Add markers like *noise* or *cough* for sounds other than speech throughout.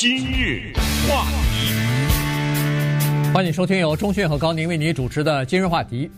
今日话题，欢迎收听由钟迅和高宁为您主持的今日话题。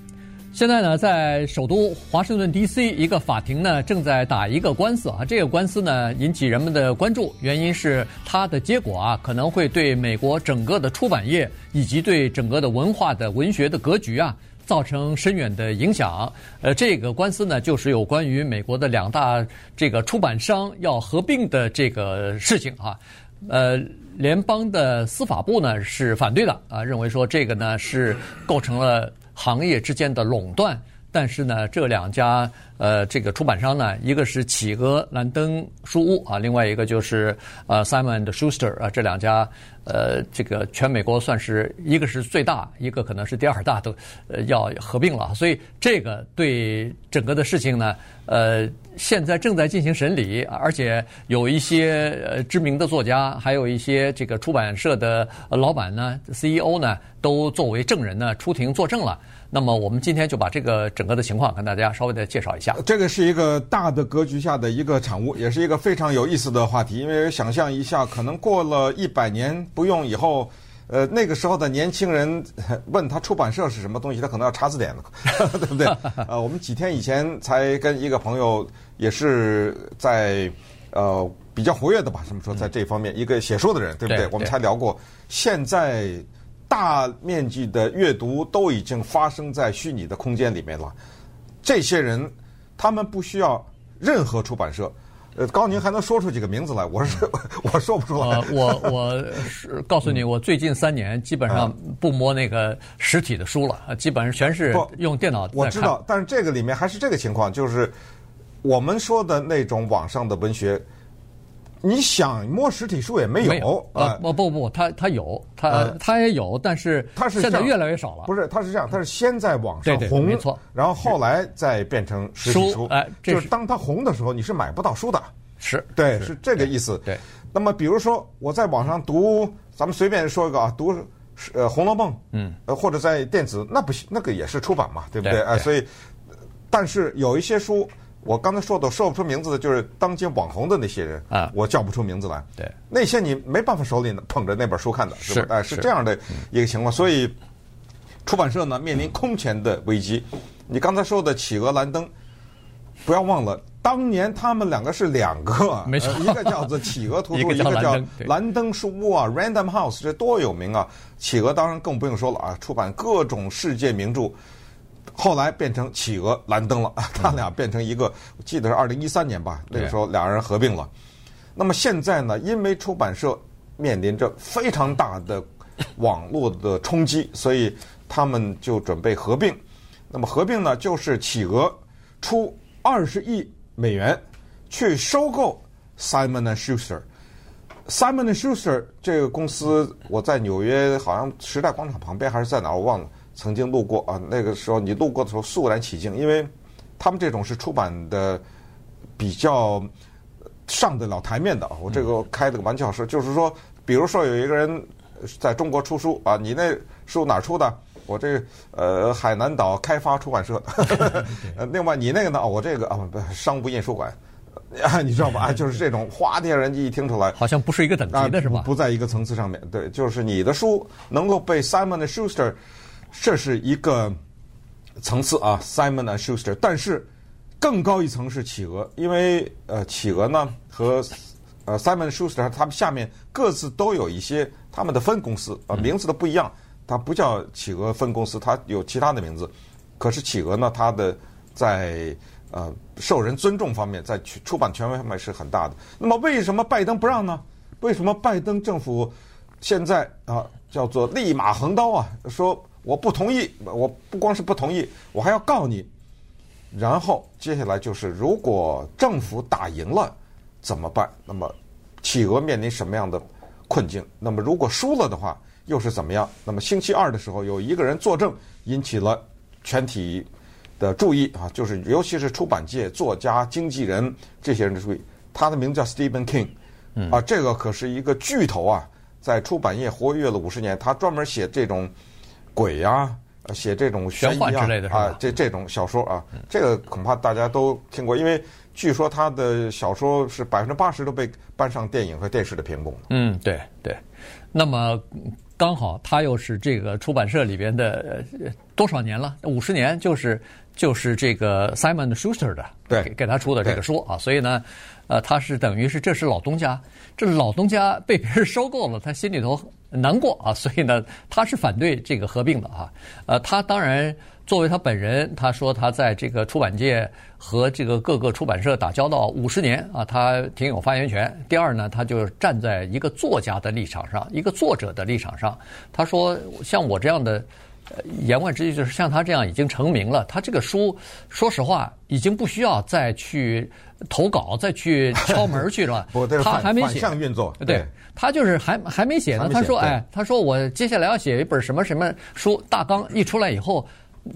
现在呢，在首都华盛顿 D.C. 一个法庭呢，正在打一个官司啊。这个官司呢，引起人们的关注，原因是它的结果啊，可能会对美国整个的出版业以及对整个的文化的文学的格局啊，造成深远的影响。呃，这个官司呢，就是有关于美国的两大这个出版商要合并的这个事情啊。呃，联邦的司法部呢是反对的啊，认为说这个呢是构成了行业之间的垄断。但是呢，这两家呃这个出版商呢，一个是企鹅兰登书屋啊，另外一个就是呃 Simon and Schuster 啊，这两家呃这个全美国算是一个是最大，一个可能是第二大，都呃要合并了。所以这个对整个的事情呢，呃。现在正在进行审理，而且有一些呃知名的作家，还有一些这个出版社的老板呢、CEO 呢，都作为证人呢出庭作证了。那么我们今天就把这个整个的情况跟大家稍微的介绍一下。这个是一个大的格局下的一个产物，也是一个非常有意思的话题。因为想象一下，可能过了一百年不用以后。呃，那个时候的年轻人问他出版社是什么东西，他可能要查字典了，对不对？呃，我们几天以前才跟一个朋友，也是在呃比较活跃的吧，这么说在这方面一个写书的人，对不对？我们才聊过，现在大面积的阅读都已经发生在虚拟的空间里面了，这些人他们不需要任何出版社。呃，高宁还能说出几个名字来？我是 *laughs* 我说不出来。呃、我我是告诉你，我最近三年基本上不摸那个实体的书了，基本上全是用电脑。我知道，但是这个里面还是这个情况，就是我们说的那种网上的文学，你想摸实体书也没有。啊，不不不，他他有，他他也有，但是他是现在越来越少了。不是，他是这样，他是先在网上红，然后后来再变成实体书。哎，就是当他红的时候，你是买不到书的。是对，是这个意思。对，那么比如说我在网上读，咱们随便说一个啊，读呃《红楼梦》，嗯，呃或者在电子，那不行，那个也是出版嘛，对不对？哎，所以，但是有一些书，我刚才说的说不出名字的，就是当今网红的那些人啊，我叫不出名字来。对，那些你没办法手里捧着那本书看的，是吧？哎，是这样的一个情况。所以，出版社呢面临空前的危机。你刚才说的企鹅兰登，不要忘了。当年他们两个是两个，没错，一个叫做企鹅图书，*laughs* 一个叫兰登书屋啊，Random House，这多有名啊！企鹅当然更不用说了啊，出版各种世界名著。后来变成企鹅蓝灯了，*laughs* 他俩变成一个，我记得是二零一三年吧，那个时候俩人合并了。那么现在呢，因为出版社面临着非常大的网络的冲击，所以他们就准备合并。那么合并呢，就是企鹅出二十亿。美元去收购 Simon and Schuster。Simon and Schuster 这个公司，我在纽约好像时代广场旁边还是在哪儿，我忘了，曾经路过啊。那个时候你路过的时候肃然起敬，因为他们这种是出版的比较上得了台面的。我这个开了个玩笑说，就是说，比如说有一个人在中国出书啊，你那书哪儿出的？我这呃海南岛开发出版社，呃，*laughs* 另外你那个呢？我这个啊不商务印书馆，啊，*laughs* 你知道吧？啊，*laughs* 就是这种，哗，天人家一听出来，好像不是一个等级的是吧？不在一个层次上面。对，就是你的书能够被 Simon and Schuster，这是一个层次啊，Simon and Schuster。但是更高一层是企鹅，因为呃，企鹅呢和呃 Simon and Schuster 他们下面各自都有一些他们的分公司啊，名字都不一样。它不叫企鹅分公司，它有其他的名字。可是企鹅呢，它的在呃受人尊重方面，在出版权威方面是很大的。那么为什么拜登不让呢？为什么拜登政府现在啊叫做立马横刀啊，说我不同意，我不光是不同意，我还要告你。然后接下来就是，如果政府打赢了怎么办？那么企鹅面临什么样的困境？那么如果输了的话？又是怎么样？那么星期二的时候，有一个人作证，引起了全体的注意啊，就是尤其是出版界、作家、经纪人这些人的注意。他的名字叫 Stephen King，啊，这个可是一个巨头啊，在出版业活跃了五十年。他专门写这种鬼呀、啊，写这种悬疑啊，啊，这这种小说啊，这个恐怕大家都听过，因为据说他的小说是百分之八十都被搬上电影和电视的屏幕。嗯，对对。那么刚好他又是这个出版社里边的多少年了？五十年，就是就是这个 Simon Schuster 的，对，给给他出的这个书啊。所以呢，呃，他是等于是这是老东家，这老东家被别人收购了，他心里头难过啊。所以呢，他是反对这个合并的啊。呃，他当然。作为他本人，他说他在这个出版界和这个各个出版社打交道五十年啊，他挺有发言权。第二呢，他就站在一个作家的立场上，一个作者的立场上。他说，像我这样的，言外之意就是像他这样已经成名了，他这个书，说实话已经不需要再去投稿、再去敲门去了。*laughs* 他还没写。运作。对，他就是还还没写呢。他说，哎，他说我接下来要写一本什么什么书，大纲一出来以后。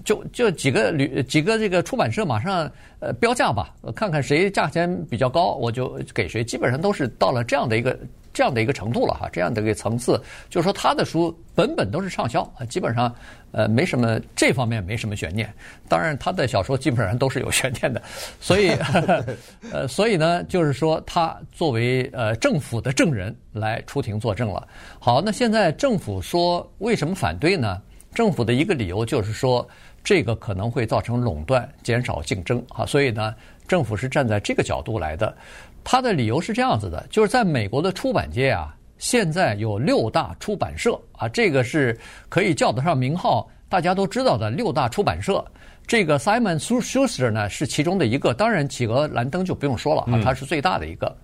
就就几个旅几个这个出版社马上呃标价吧，看看谁价钱比较高，我就给谁。基本上都是到了这样的一个这样的一个程度了哈，这样的一个层次。就是说他的书本本都是畅销啊，基本上呃没什么这方面没什么悬念。当然他的小说基本上都是有悬念的，所以 *laughs* 呃所以呢，就是说他作为呃政府的证人来出庭作证了。好，那现在政府说为什么反对呢？政府的一个理由就是说，这个可能会造成垄断，减少竞争啊，所以呢，政府是站在这个角度来的。他的理由是这样子的，就是在美国的出版界啊，现在有六大出版社啊，这个是可以叫得上名号，大家都知道的六大出版社。这个 Simon Schuster 呢是其中的一个，当然企鹅兰登就不用说了啊，他是最大的一个。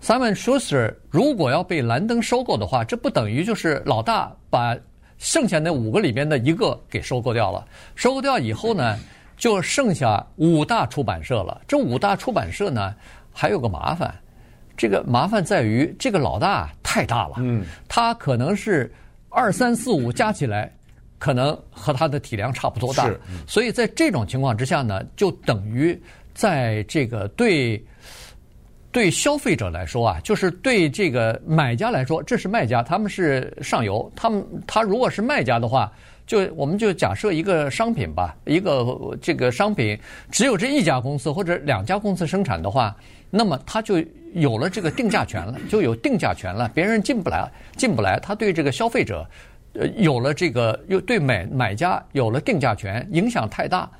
Simon Schuster 如果要被兰登收购的话，这不等于就是老大把。剩下那五个里边的一个给收购掉了，收购掉以后呢，就剩下五大出版社了。这五大出版社呢，还有个麻烦，这个麻烦在于这个老大太大了，嗯，他可能是二三四五加起来，可能和他的体量差不多大，是，所以在这种情况之下呢，就等于在这个对。对消费者来说啊，就是对这个买家来说，这是卖家，他们是上游。他们他如果是卖家的话，就我们就假设一个商品吧，一个这个商品只有这一家公司或者两家公司生产的话，那么他就有了这个定价权了，就有定价权了，别人进不来，进不来。他对这个消费者，呃，有了这个又对买买家有了定价权，影响太大。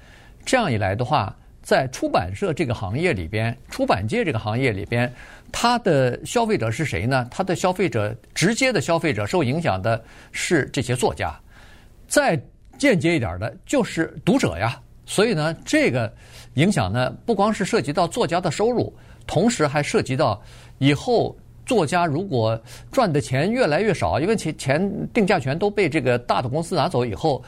这样一来的话。在出版社这个行业里边，出版界这个行业里边，他的消费者是谁呢？他的消费者直接的消费者受影响的是这些作家，再间接一点的就是读者呀。所以呢，这个影响呢，不光是涉及到作家的收入，同时还涉及到以后作家如果赚的钱越来越少，因为钱钱定价权都被这个大的公司拿走以后。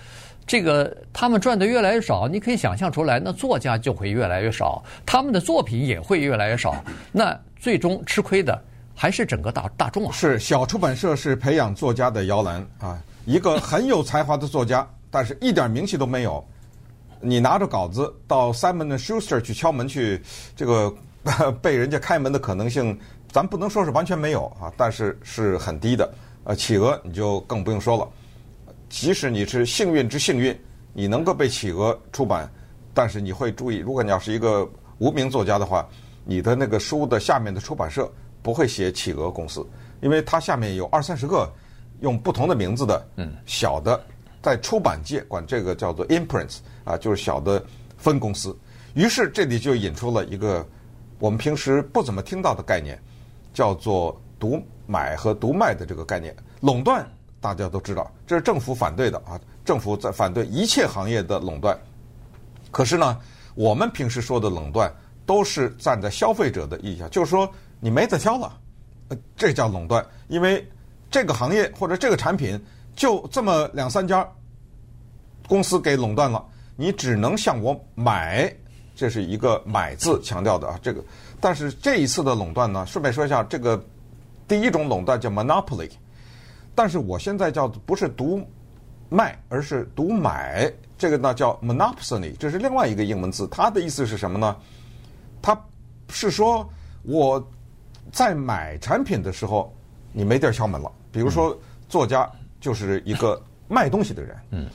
这个他们赚的越来越少，你可以想象出来，那作家就会越来越少，他们的作品也会越来越少，那最终吃亏的还是整个大大众啊。是小出版社是培养作家的摇篮啊，一个很有才华的作家，但是一点名气都没有，你拿着稿子到 Simon Schuster 去敲门去，这个 *laughs* 被人家开门的可能性，咱不能说是完全没有啊，但是是很低的。呃，企鹅你就更不用说了。即使你是幸运之幸运，你能够被企鹅出版，但是你会注意，如果你要是一个无名作家的话，你的那个书的下面的出版社不会写企鹅公司，因为它下面有二三十个用不同的名字的，嗯，小的在出版界管这个叫做 imprints 啊，就是小的分公司。于是这里就引出了一个我们平时不怎么听到的概念，叫做独买和独卖的这个概念，垄断。大家都知道，这是政府反对的啊！政府在反对一切行业的垄断。可是呢，我们平时说的垄断，都是站在消费者的意义上，就是说你没得挑了，这叫垄断。因为这个行业或者这个产品就这么两三家公司给垄断了，你只能向我买，这是一个“买”字 *laughs* 强调的啊。这个，但是这一次的垄断呢，顺便说一下，这个第一种垄断叫 monopoly。但是我现在叫不是读卖，而是读买。这个呢叫 monopoly，这是另外一个英文字。它的意思是什么呢？它是说我在买产品的时候，你没地儿敲门了。比如说，作家就是一个卖东西的人。嗯，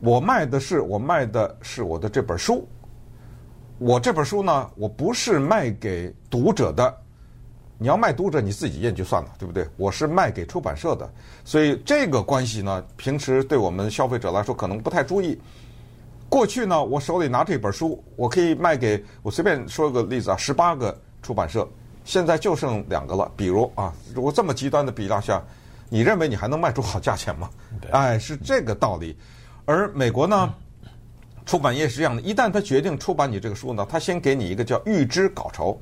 我卖的是我卖的是我的这本书。我这本书呢，我不是卖给读者的。你要卖读者，你自己印就算了，对不对？我是卖给出版社的，所以这个关系呢，平时对我们消费者来说可能不太注意。过去呢，我手里拿这本书，我可以卖给我随便说个例子啊，十八个出版社，现在就剩两个了。比如啊，如果这么极端的比较下，你认为你还能卖出好价钱吗？哎，是这个道理。而美国呢，出版业是这样的，一旦他决定出版你这个书呢，他先给你一个叫预支稿酬，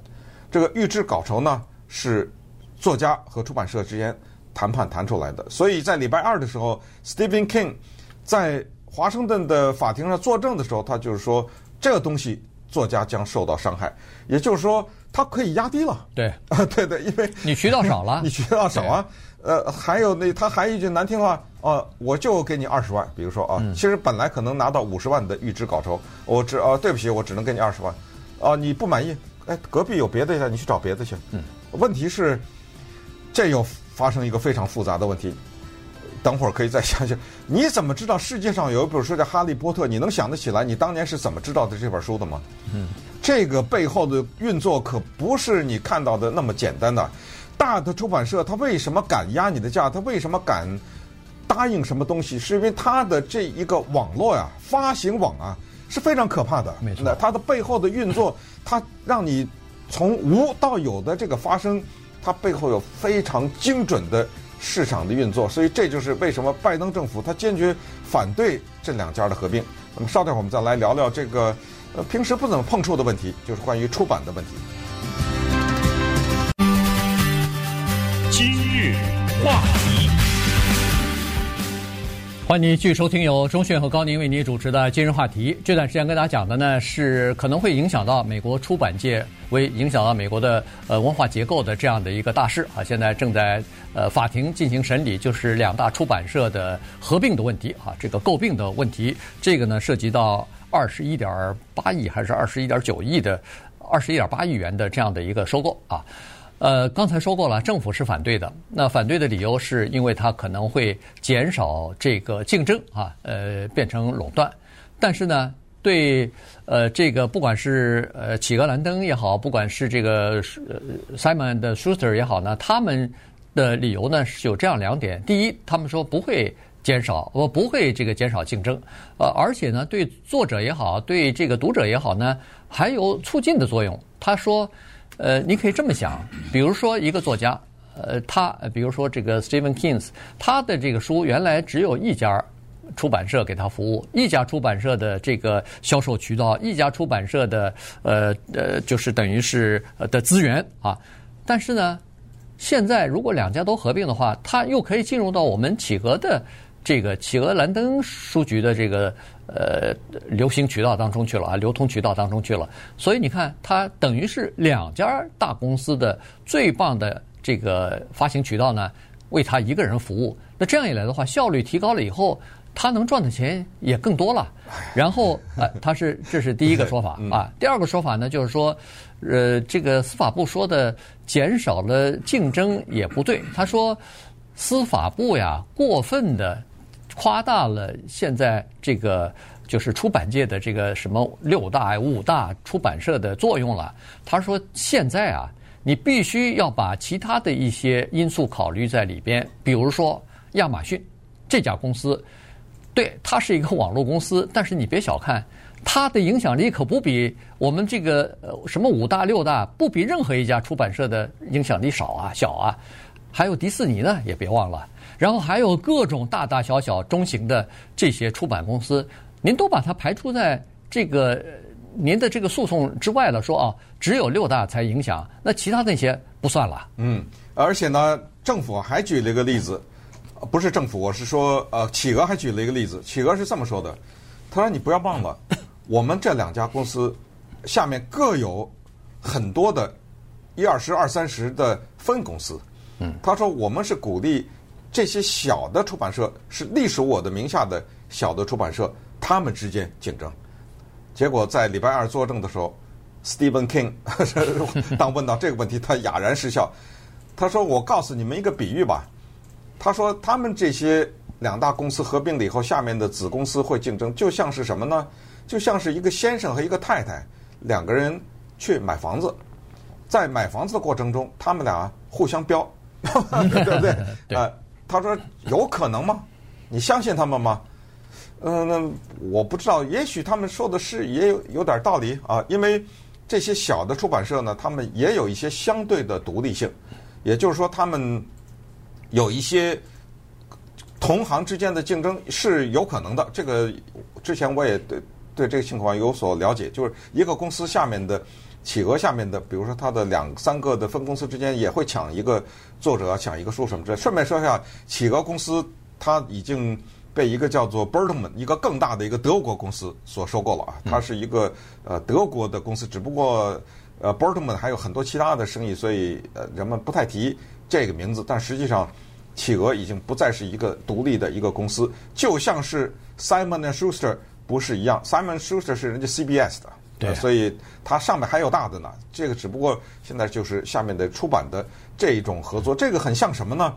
这个预支稿酬呢。是作家和出版社之间谈判谈出来的，所以在礼拜二的时候，Stephen King 在华盛顿的法庭上作证的时候，他就是说这个东西作家将受到伤害，也就是说他可以压低了。对啊，*laughs* 对对，因为你渠道少了，*laughs* 你渠道少啊。呃，还有那他还一句难听话啊，我就给你二十万，比如说啊，其实本来可能拿到五十万的预支稿酬，我只啊对不起，我只能给你二十万，啊你不满意？哎，隔壁有别的呀，你去找别的去。嗯。问题是，这又发生一个非常复杂的问题。等会儿可以再想想，你怎么知道世界上有一本书叫《哈利波特》？你能想得起来你当年是怎么知道的这本书的吗？嗯，这个背后的运作可不是你看到的那么简单的。大的出版社他为什么敢压你的价？他为什么敢答应什么东西？是因为他的这一个网络呀，发行网啊是非常可怕的。没错，那它的背后的运作，它让你。从无到有的这个发生，它背后有非常精准的市场的运作，所以这就是为什么拜登政府他坚决反对这两家的合并。那么稍待会儿我们再来聊聊这个呃平时不怎么碰触的问题，就是关于出版的问题。话题。欢迎您继续收听由钟讯和高宁为您主持的今日话题。这段时间跟大家讲的呢，是可能会影响到美国出版界，为影响到美国的呃文化结构的这样的一个大事啊。现在正在呃法庭进行审理，就是两大出版社的合并的问题啊，这个购并的问题。这个呢，涉及到二十一点八亿还是二十一点九亿的二十一点八亿元的这样的一个收购啊。呃，刚才说过了，政府是反对的。那反对的理由是因为它可能会减少这个竞争啊，呃，变成垄断。但是呢，对呃这个不管是呃企鹅兰登也好，不管是这个呃 Simon 的 Schuster 也好呢，他们的理由呢是有这样两点：第一，他们说不会减少，我不会这个减少竞争。呃，而且呢，对作者也好，对这个读者也好呢，还有促进的作用。他说。呃，你可以这么想，比如说一个作家，呃，他比如说这个 Stephen King，他的这个书原来只有一家出版社给他服务，一家出版社的这个销售渠道，一家出版社的呃呃，就是等于是的资源啊。但是呢，现在如果两家都合并的话，他又可以进入到我们企鹅的这个企鹅兰登书局的这个。呃，流行渠道当中去了啊，流通渠道当中去了，所以你看，它等于是两家大公司的最棒的这个发行渠道呢，为他一个人服务。那这样一来的话，效率提高了以后，他能赚的钱也更多了。然后，呃，他是这是第一个说法啊。第二个说法呢，就是说，呃，这个司法部说的减少了竞争也不对。他说，司法部呀，过分的。夸大了现在这个就是出版界的这个什么六大五大出版社的作用了。他说现在啊，你必须要把其他的一些因素考虑在里边，比如说亚马逊这家公司，对，它是一个网络公司，但是你别小看它的影响力，可不比我们这个什么五大六大，不比任何一家出版社的影响力少啊小啊。还有迪士尼呢，也别忘了。然后还有各种大大小小、中型的这些出版公司，您都把它排除在这个您的这个诉讼之外了。说啊，只有六大才影响，那其他那些不算了。嗯，而且呢，政府还举了一个例子，不是政府，我是说，呃，企鹅还举了一个例子。企鹅是这么说的，他说：“你不要忘了，*laughs* 我们这两家公司下面各有很多的一二十、二三十的分公司。”嗯，他说：“我们是鼓励。”这些小的出版社是隶属我的名下的小的出版社，他们之间竞争。结果在礼拜二作证的时候，Stephen King *laughs* 当问到这个问题，他哑然失笑。他说：“我告诉你们一个比喻吧。他说他们这些两大公司合并了以后，下面的子公司会竞争，就像是什么呢？就像是一个先生和一个太太，两个人去买房子，在买房子的过程中，他们俩互相标，*laughs* 对不对？啊 *laughs* 呃，他说有可能吗？你相信他们吗？嗯，那我不知道，也许他们说的是也有有点道理啊，因为这些小的出版社呢，他们也有一些相对的独立性，也就是说，他们有一些同行之间的竞争是有可能的。这个之前我也对对这个情况有所了解，就是一个公司下面的企鹅下面的，比如说它的两三个的分公司之间也会抢一个作者，抢一个书什么之类。顺便说一下，企鹅公司它已经被一个叫做 Bertelsmann 一个更大的一个德国公司所收购了啊，它是一个呃德国的公司，只不过呃 Bertelsmann 还有很多其他的生意，所以呃人们不太提这个名字，但实际上。企鹅已经不再是一个独立的一个公司，就像是 Simon and Schuster 不是一样，Simon Schuster 是人家 CBS 的，对、啊，所以它上面还有大的呢。这个只不过现在就是下面的出版的这一种合作，这个很像什么呢？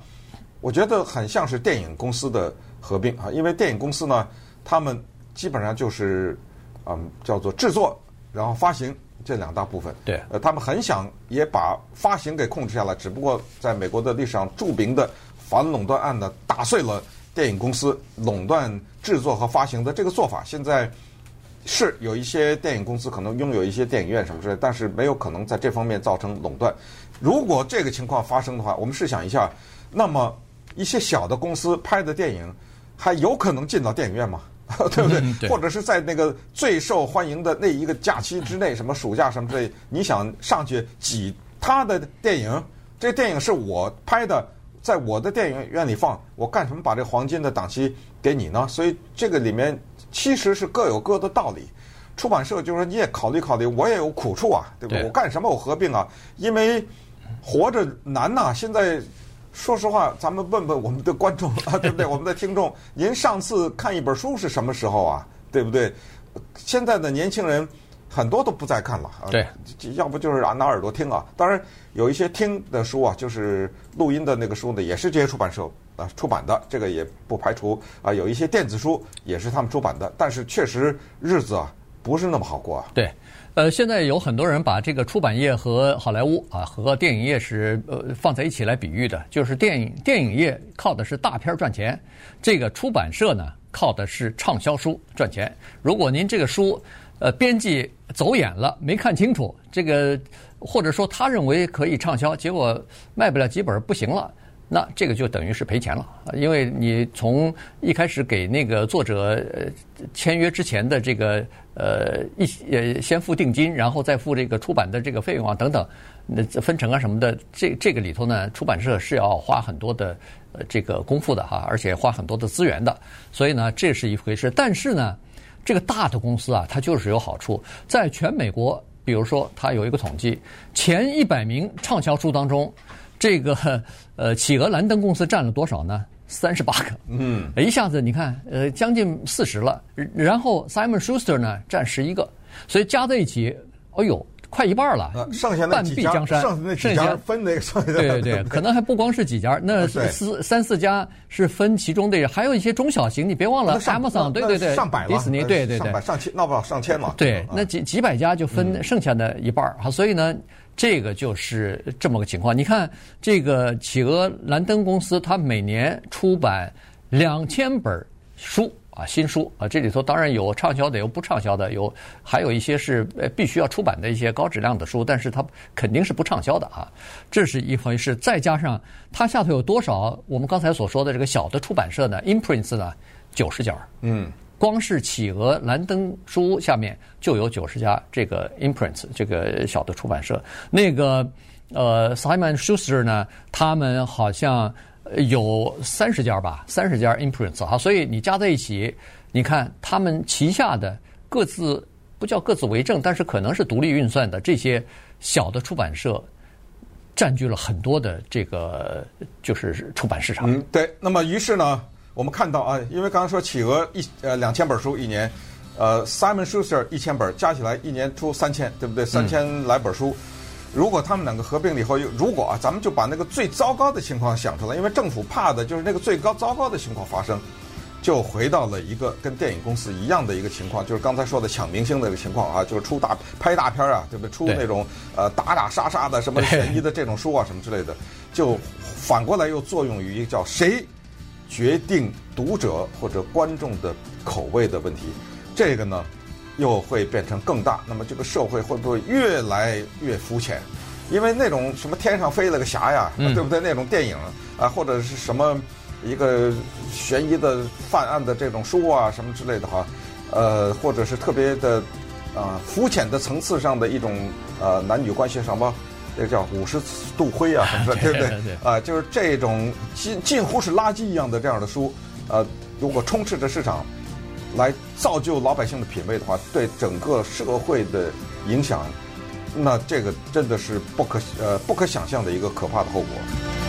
我觉得很像是电影公司的合并啊，因为电影公司呢，他们基本上就是嗯叫做制作，然后发行这两大部分。对，呃，他们很想也把发行给控制下来，只不过在美国的历史上著名的。反垄断案呢，打碎了电影公司垄断制作和发行的这个做法。现在是有一些电影公司可能拥有一些电影院什么之类，但是没有可能在这方面造成垄断。如果这个情况发生的话，我们试想一下，那么一些小的公司拍的电影还有可能进到电影院吗？*laughs* 对不对？嗯、对，或者是在那个最受欢迎的那一个假期之内，什么暑假什么之类，你想上去挤他的电影？这电影是我拍的。在我的电影院里放，我干什么把这黄金的档期给你呢？所以这个里面其实是各有各的道理。出版社就是说你也考虑考虑，我也有苦处啊，对不对？我干什么我合并啊？因为活着难呐、啊。现在说实话，咱们问问我们的观众啊，*laughs* 对不对？我们的听众，您上次看一本书是什么时候啊？对不对？现在的年轻人。很多都不再看了，对，要不就是拿耳朵听啊。当然有一些听的书啊，就是录音的那个书呢，也是这些出版社啊出版的，这个也不排除啊。有一些电子书也是他们出版的，但是确实日子啊不是那么好过啊。对，呃，现在有很多人把这个出版业和好莱坞啊和电影业是呃放在一起来比喻的，就是电影电影业靠的是大片赚钱，这个出版社呢靠的是畅销书赚钱。如果您这个书，呃，编辑走眼了，没看清楚这个，或者说他认为可以畅销，结果卖不了几本不行了，那这个就等于是赔钱了，因为你从一开始给那个作者签约之前的这个呃一呃先付定金，然后再付这个出版的这个费用啊等等，那分成啊什么的，这这个里头呢，出版社是要花很多的呃这个功夫的哈，而且花很多的资源的，所以呢，这是一回事，但是呢。这个大的公司啊，它就是有好处。在全美国，比如说，它有一个统计，前一百名畅销书当中，这个 *laughs* 呃，企鹅兰登公司占了多少呢？三十八个。嗯，一下子你看，呃，将近四十了。然后 Simon Schuster 呢，占十一个。所以加在一起，哎呦。快一半了，剩下那半壁江山，剩下那几家分那个，剩下对对对，可能还不光是几家，那四三四家是分其中的，还有一些中小型，你别忘了，Amazon，对对对，上百了，迪士尼，对对对，上百上千，那不了上千嘛，对，那几几百家就分剩下的一半儿，所以呢，这个就是这么个情况。你看这个企鹅兰登公司，它每年出版两千本书。啊，新书啊，这里头当然有畅销的，有不畅销的，有还有一些是呃必须要出版的一些高质量的书，但是它肯定是不畅销的啊，这是一回事。再加上它下头有多少我们刚才所说的这个小的出版社呢？Imprints 呢，九十家。嗯，光是企鹅兰登书屋下面就有九十家这个 Imprints 这个小的出版社。那个呃 Simon Schuster 呢，他们好像。有三十家吧，三十家 imprints 哈，所以你加在一起，你看他们旗下的各自不叫各自为政，但是可能是独立运算的这些小的出版社，占据了很多的这个就是出版市场。嗯，对。那么于是呢，我们看到啊，因为刚刚说企鹅一呃两千本书一年，呃 Simon Schuster 一千本，加起来一年出三千，对不对？三千来本书。如果他们两个合并了以后，如果啊，咱们就把那个最糟糕的情况想出来，因为政府怕的就是那个最高糟糕的情况发生。就回到了一个跟电影公司一样的一个情况，就是刚才说的抢明星的这个情况啊，就是出大拍大片啊，对不对？出那种呃打打杀杀的什么悬疑的这种书啊什么之类的，就反过来又作用于一个叫谁决定读者或者观众的口味的问题，这个呢又会变成更大。那么这个社会会不会越来越肤浅？因为那种什么天上飞了个侠呀，对不对？那种电影啊，或者是什么。一个悬疑的犯案的这种书啊，什么之类的哈，呃，或者是特别的啊肤浅的层次上的一种呃男女关系什么，那个叫五十度灰啊什么的，*laughs* 对不对？啊，就是这种近近乎是垃圾一样的这样的书，呃，如果充斥着市场，来造就老百姓的品味的话，对整个社会的影响，那这个真的是不可呃不可想象的一个可怕的后果。